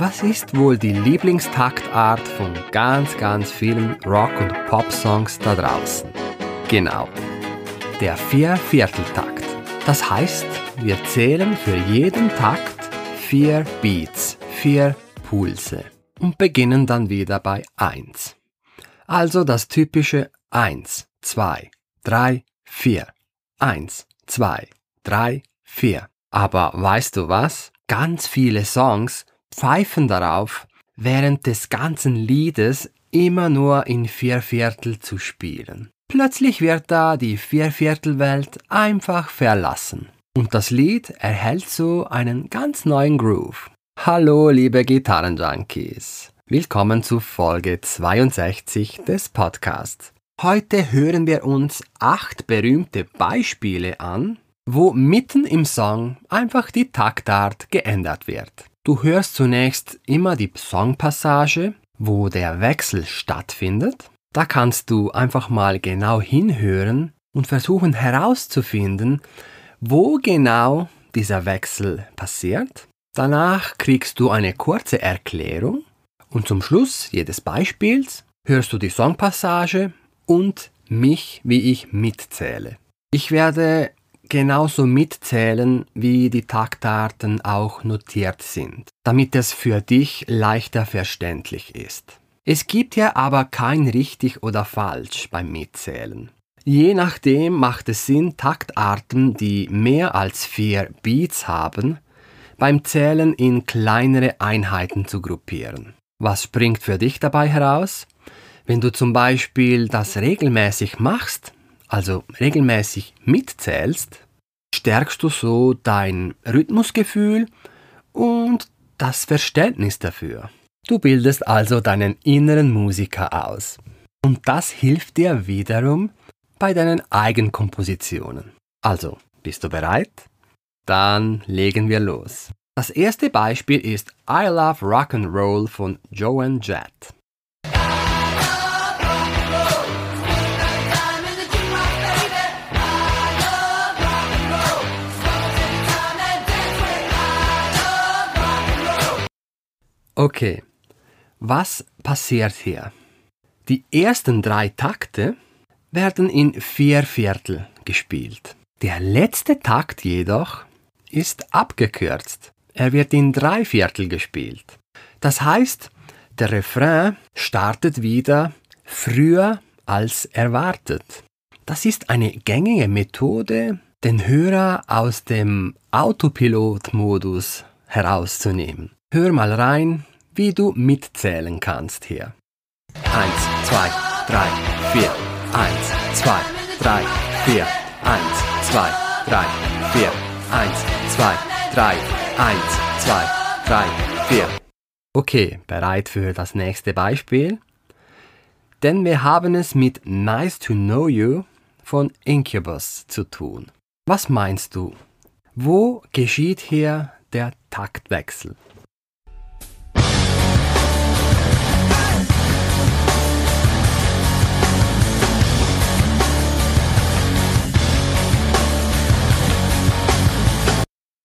Was ist wohl die Lieblingstaktart von ganz, ganz vielen Rock- und Pop-Songs da draußen? Genau, der Viervierteltakt. Das heißt, wir zählen für jeden Takt vier Beats, vier Pulse und beginnen dann wieder bei 1. Also das typische 1, 2, 3, 4. 1, 2, 3, 4. Aber weißt du was? Ganz viele Songs pfeifen darauf, während des ganzen Liedes immer nur in Vierviertel zu spielen. Plötzlich wird da die Vierviertelwelt einfach verlassen. Und das Lied erhält so einen ganz neuen Groove. Hallo, liebe Gitarrenjunkies. Willkommen zu Folge 62 des Podcasts. Heute hören wir uns acht berühmte Beispiele an, wo mitten im Song einfach die Taktart geändert wird. Du hörst zunächst immer die Songpassage, wo der Wechsel stattfindet. Da kannst du einfach mal genau hinhören und versuchen herauszufinden, wo genau dieser Wechsel passiert. Danach kriegst du eine kurze Erklärung und zum Schluss jedes Beispiels hörst du die Songpassage und mich, wie ich mitzähle. Ich werde genauso mitzählen, wie die Taktarten auch notiert sind, damit es für dich leichter verständlich ist. Es gibt ja aber kein richtig oder falsch beim Mitzählen. Je nachdem macht es Sinn, Taktarten, die mehr als vier Beats haben, beim Zählen in kleinere Einheiten zu gruppieren. Was springt für dich dabei heraus? Wenn du zum Beispiel das regelmäßig machst, also regelmäßig mitzählst, stärkst du so dein Rhythmusgefühl und das Verständnis dafür. Du bildest also deinen inneren Musiker aus. Und das hilft dir wiederum bei deinen Eigenkompositionen. Also, bist du bereit? Dann legen wir los. Das erste Beispiel ist I Love Rock'n'Roll von Joan Jett. Okay, was passiert hier? Die ersten drei Takte werden in vier Viertel gespielt. Der letzte Takt jedoch ist abgekürzt. Er wird in drei Viertel gespielt. Das heißt, der Refrain startet wieder früher als erwartet. Das ist eine gängige Methode, den Hörer aus dem Autopilot-Modus herauszunehmen. Hör mal rein, wie du mitzählen kannst hier. 1, 2, 3, 4. 1, 2, 3, 4. 1, 2, 3, 4. 1, 2, 3, 1, 2, 3, 4. Okay, bereit für das nächste Beispiel? Denn wir haben es mit Nice to Know You von Incubus zu tun. Was meinst du? Wo geschieht hier der Taktwechsel?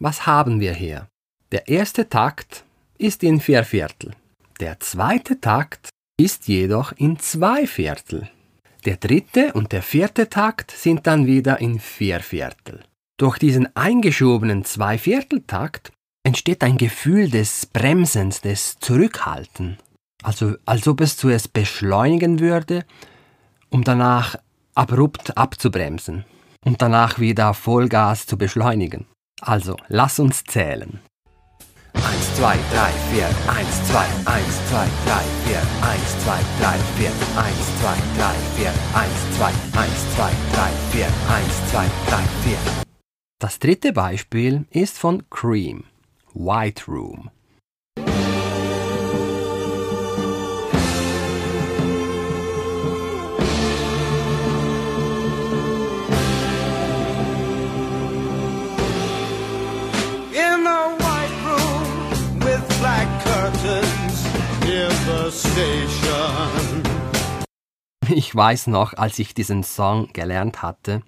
Was haben wir hier? Der erste Takt ist in vier Viertel. Der zweite Takt ist jedoch in zwei Viertel. Der dritte und der vierte Takt sind dann wieder in vier Viertel. Durch diesen eingeschobenen Zweivierteltakt entsteht ein Gefühl des Bremsens, des Zurückhalten. Also als ob es zuerst beschleunigen würde, um danach abrupt abzubremsen und danach wieder Vollgas zu beschleunigen. Also, lass uns zählen. 1, 2, 3, 4, 1, 2, 1, 2, 3, 4, 1, 2, 3, 4, 1, 2, 3, 4, 1, 2, 1, 2, 3, 4, 1, 2, 3, 4. Das dritte Beispiel ist von Cream, White Room. Ich weiß noch, als ich diesen Song gelernt hatte,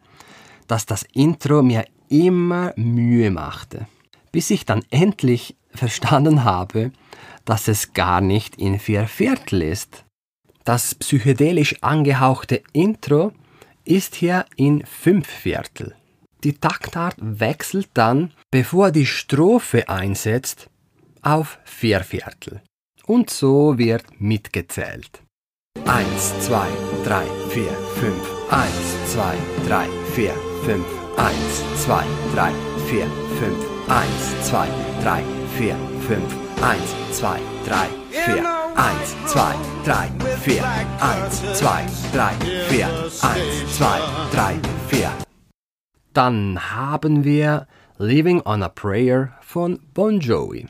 dass das Intro mir immer Mühe machte, bis ich dann endlich verstanden habe, dass es gar nicht in vier Viertel ist. Das psychedelisch angehauchte Intro ist hier in fünf Viertel. Die Taktart wechselt dann, bevor die Strophe einsetzt, auf vier Viertel. Und so wird mitgezählt. 1, 2, 3, 4, 5, 1, 2, 3, 4, 5, 1, 2, 3, 4, 5, 1, 2, 3, 4, 5, 1, 2, 3, 4, 1, 2, 3, 4, 1, 2, 3, 4, 1, 2, 3, 4. Dann haben wir Living on a Prayer von Bon Jovi.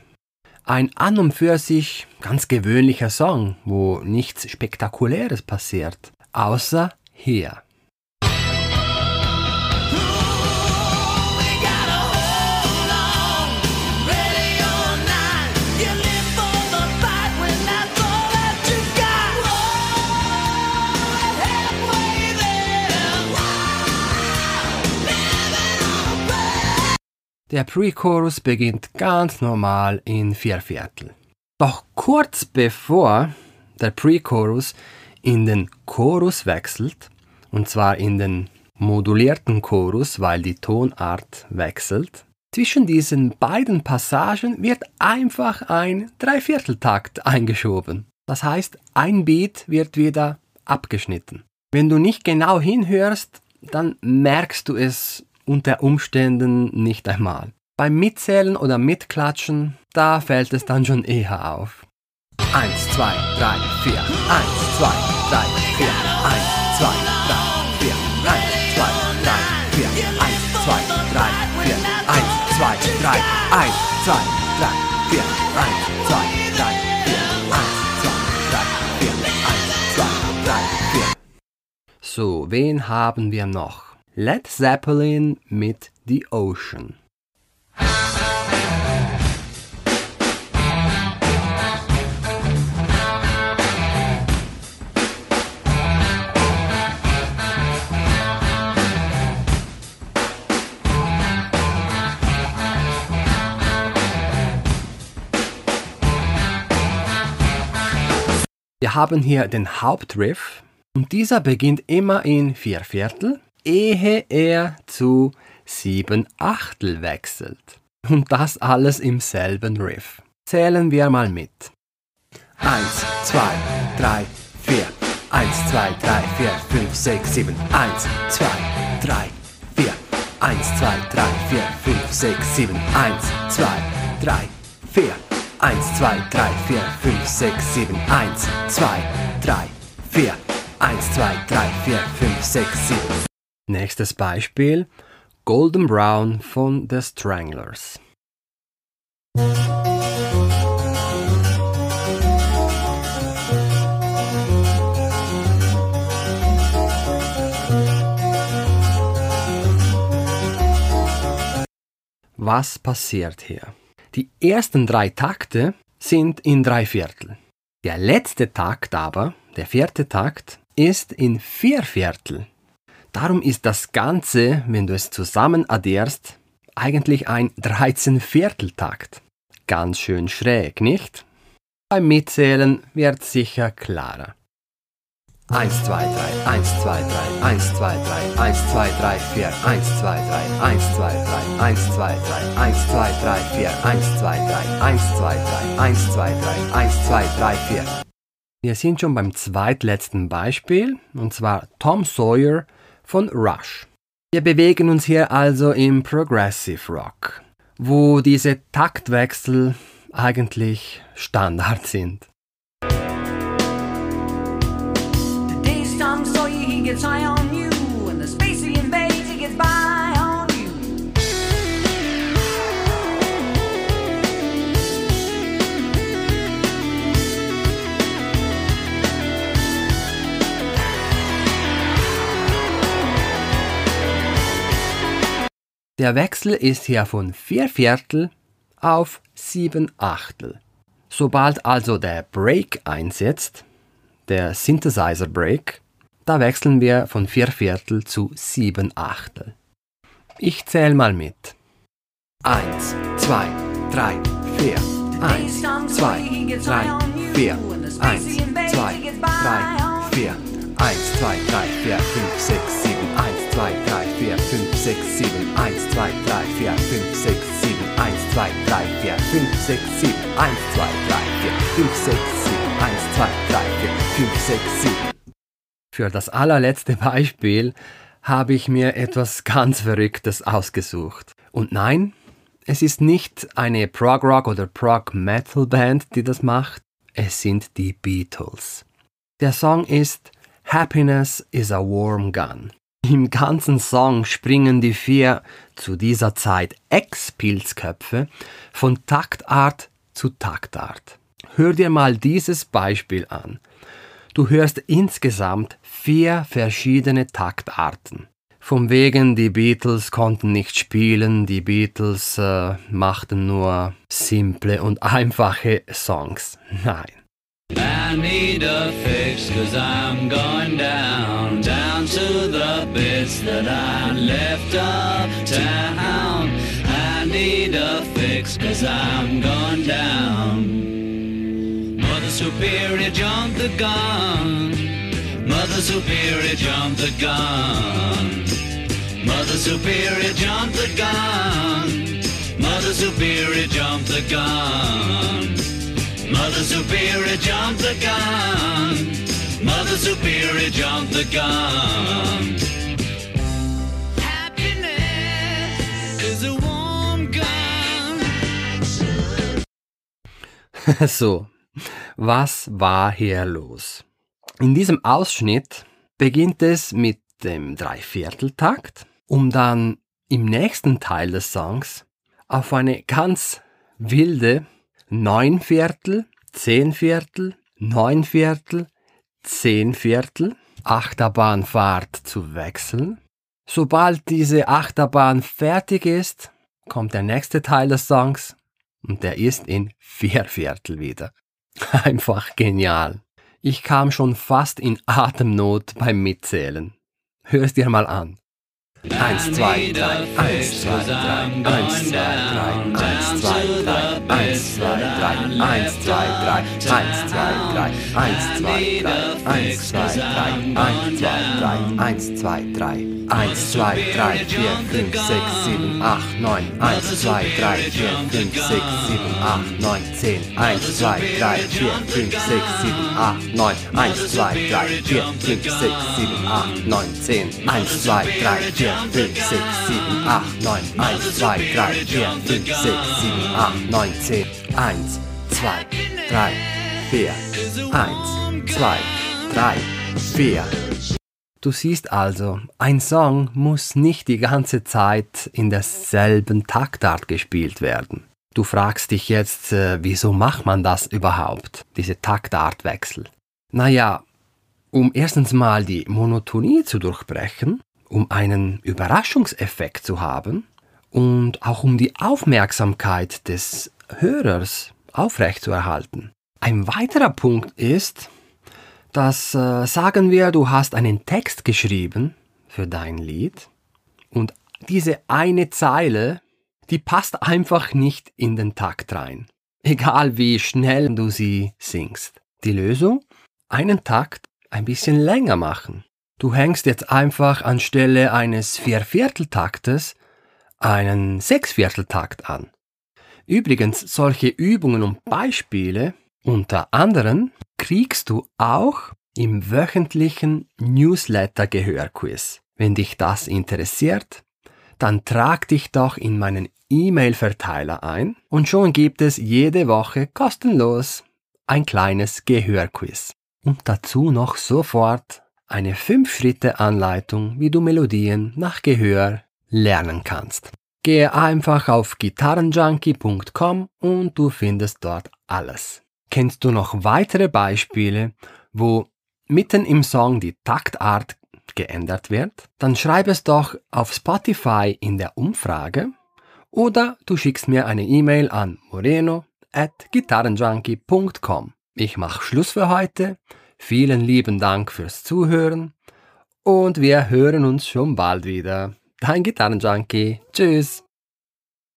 Ein an und für sich ganz gewöhnlicher Song, wo nichts Spektakuläres passiert, außer hier. Der Pre-Chorus beginnt ganz normal in vier Viertel. Doch kurz bevor der Pre-Chorus in den Chorus wechselt, und zwar in den modulierten Chorus, weil die Tonart wechselt, zwischen diesen beiden Passagen wird einfach ein Dreivierteltakt eingeschoben. Das heißt, ein Beat wird wieder abgeschnitten. Wenn du nicht genau hinhörst, dann merkst du es unter Umständen nicht einmal. Beim Mitzählen oder Mitklatschen, da fällt es dann schon eher auf. 1, 2, 3, 4, 1, 2, 3, 4, 1, 2, 3, 4, 1, 2, 3, 4, 1, 2, 3, 4, 1, 2, 3, 1, 2, 3, 4, 1, 2, 3, 4, 1, 2, 3, 4, 1, 2, 3, 4. So, wen haben wir noch? Led Zeppelin mit The Ocean. Wir haben hier den Hauptriff und dieser beginnt immer in vier Viertel ehe er zu sieben Achtel wechselt. Und das alles im selben Riff. Zählen wir mal mit. 1, 2, 3, 4. 1, 2, 3, 4, 5, 6, 7. 1, 2, 3, 4. 1, 2, 3, 4, 5, 6, 7. 1, 2, 3, 4. 1, 2, 3, 4, 5, 6, 7. 1, 2, 3, 4. 1, 2, 3, 4, 5, 6, 7. Nächstes Beispiel Golden Brown von The Stranglers. Was passiert hier? Die ersten drei Takte sind in drei Viertel. Der letzte Takt aber, der vierte Takt, ist in vier Viertel. Darum ist das Ganze, wenn du es zusammen addierst, eigentlich ein 13 Vierteltakt. Ganz schön schräg, nicht? Beim Mitzählen wird sicher klarer. 1, 2, 3, 1, 2, 3, 1, 2, 3, 1, 2, 3, 4, 1, 2, 3, 1, 2, 3, 1, 2, 3, 1, 2, 3, 4, 1, 2, 3, 1, 2, 3, 1, 2, 3, 1, 2, 3, 4. Wir sind schon beim zweitletzten Beispiel, und zwar Tom Sawyer von Rush. Wir bewegen uns hier also im Progressive Rock, wo diese Taktwechsel eigentlich Standard sind. The Der Wechsel ist hier von 4 Viertel auf 7 Achtel. Sobald also der Break einsetzt, der Synthesizer Break, da wechseln wir von 4 Viertel zu 7 Achtel. Ich zähle mal mit. 1, 2, 3, 4, 1, 2, 3, 4, 1, 2, 3, 4, 1, 2, 3, 4, 5, 6, 7, 1, 2, 3, 4, 5, 6, 7, 1, 2, 3, 4, 5, 6, 7, 1, 2, 3, 4, 5, 6, 7, 1, 2, 3, 4, 5, 6, 7, 1, 2, 3, 4, 5, 6, 7. Für das allerletzte Beispiel habe ich mir etwas ganz Verrücktes ausgesucht. Und nein, es ist nicht eine Prog Rock oder Prog Metal Band, die das macht. Es sind die Beatles. Der Song ist Happiness is a Warm Gun. Im ganzen Song springen die vier zu dieser Zeit Ex-Pilzköpfe von Taktart zu Taktart. Hör dir mal dieses Beispiel an. Du hörst insgesamt vier verschiedene Taktarten. Vom wegen, die Beatles konnten nicht spielen, die Beatles äh, machten nur simple und einfache Songs. Nein. I need a fix cause I'm going down, down to the that I left uptown. I need a fix cause I'm going down. Mother Superior jumped the gun. Mother Superior jumped the gun. Mother Superior jumped the gun. Mother Superior jumped the gun. Mother Superior jumped the gun. Mother Superior jumped the gun. so, was war hier los? In diesem Ausschnitt beginnt es mit dem Dreivierteltakt, um dann im nächsten Teil des Songs auf eine ganz wilde Neunviertel, Zehnviertel, Neunviertel, Zehnviertel Achterbahnfahrt zu wechseln. Sobald diese Achterbahn fertig ist, kommt der nächste Teil des Songs und der ist in Vierviertel wieder. Einfach genial. Ich kam schon fast in Atemnot beim Mitzählen. Hör's dir mal an. Eins, zwei, drei, eins, zwei, drei, eins, zwei, drei, eins, zwei, drei, eins, zwei, drei, eins, zwei, drei, eins, zwei, drei, eins, zwei, drei, eins, zwei, drei, eins, zwei, drei, eins, zwei, drei. 1, 2, 3, 4, 5, 6, 7, 8, 9. 1, 2, 3, 4, 5, 6, 7, 8, 9, 10. 1, 2, 3, 4, 5, 6, 7, 8, 9. 1, 2, 3, 4, 5, 6, 7, 8, 9, 10. 1, 2, 3, 4, 5, 6, 7, 8, 9. 1, 2, 3, 4, 5, 6, 7, 8, 9, 10. 1, 2, 3, 4. 1, 2, 3, 4. Du siehst also, ein Song muss nicht die ganze Zeit in derselben Taktart gespielt werden. Du fragst dich jetzt, äh, wieso macht man das überhaupt, diese Taktartwechsel? Naja, um erstens mal die Monotonie zu durchbrechen, um einen Überraschungseffekt zu haben und auch um die Aufmerksamkeit des Hörers aufrechtzuerhalten. Ein weiterer Punkt ist, dass äh, sagen wir, du hast einen Text geschrieben für dein Lied und diese eine Zeile, die passt einfach nicht in den Takt rein. Egal wie schnell du sie singst. Die Lösung? Einen Takt ein bisschen länger machen. Du hängst jetzt einfach anstelle eines Viervierteltaktes einen Sechsvierteltakt an. Übrigens, solche Übungen und Beispiele unter anderem kriegst du auch im wöchentlichen Newsletter Gehörquiz. Wenn dich das interessiert, dann trag dich doch in meinen E-Mail-Verteiler ein und schon gibt es jede Woche kostenlos ein kleines Gehörquiz. Und dazu noch sofort eine 5-Schritte-Anleitung, wie du Melodien nach Gehör lernen kannst. Gehe einfach auf gitarrenjunkie.com und du findest dort alles. Kennst du noch weitere Beispiele, wo mitten im Song die Taktart geändert wird? Dann schreib es doch auf Spotify in der Umfrage oder du schickst mir eine E-Mail an moreno at gitarrenjunkie.com. Ich mache Schluss für heute. Vielen lieben Dank fürs Zuhören und wir hören uns schon bald wieder. Dein Gitarrenjunkie. Tschüss.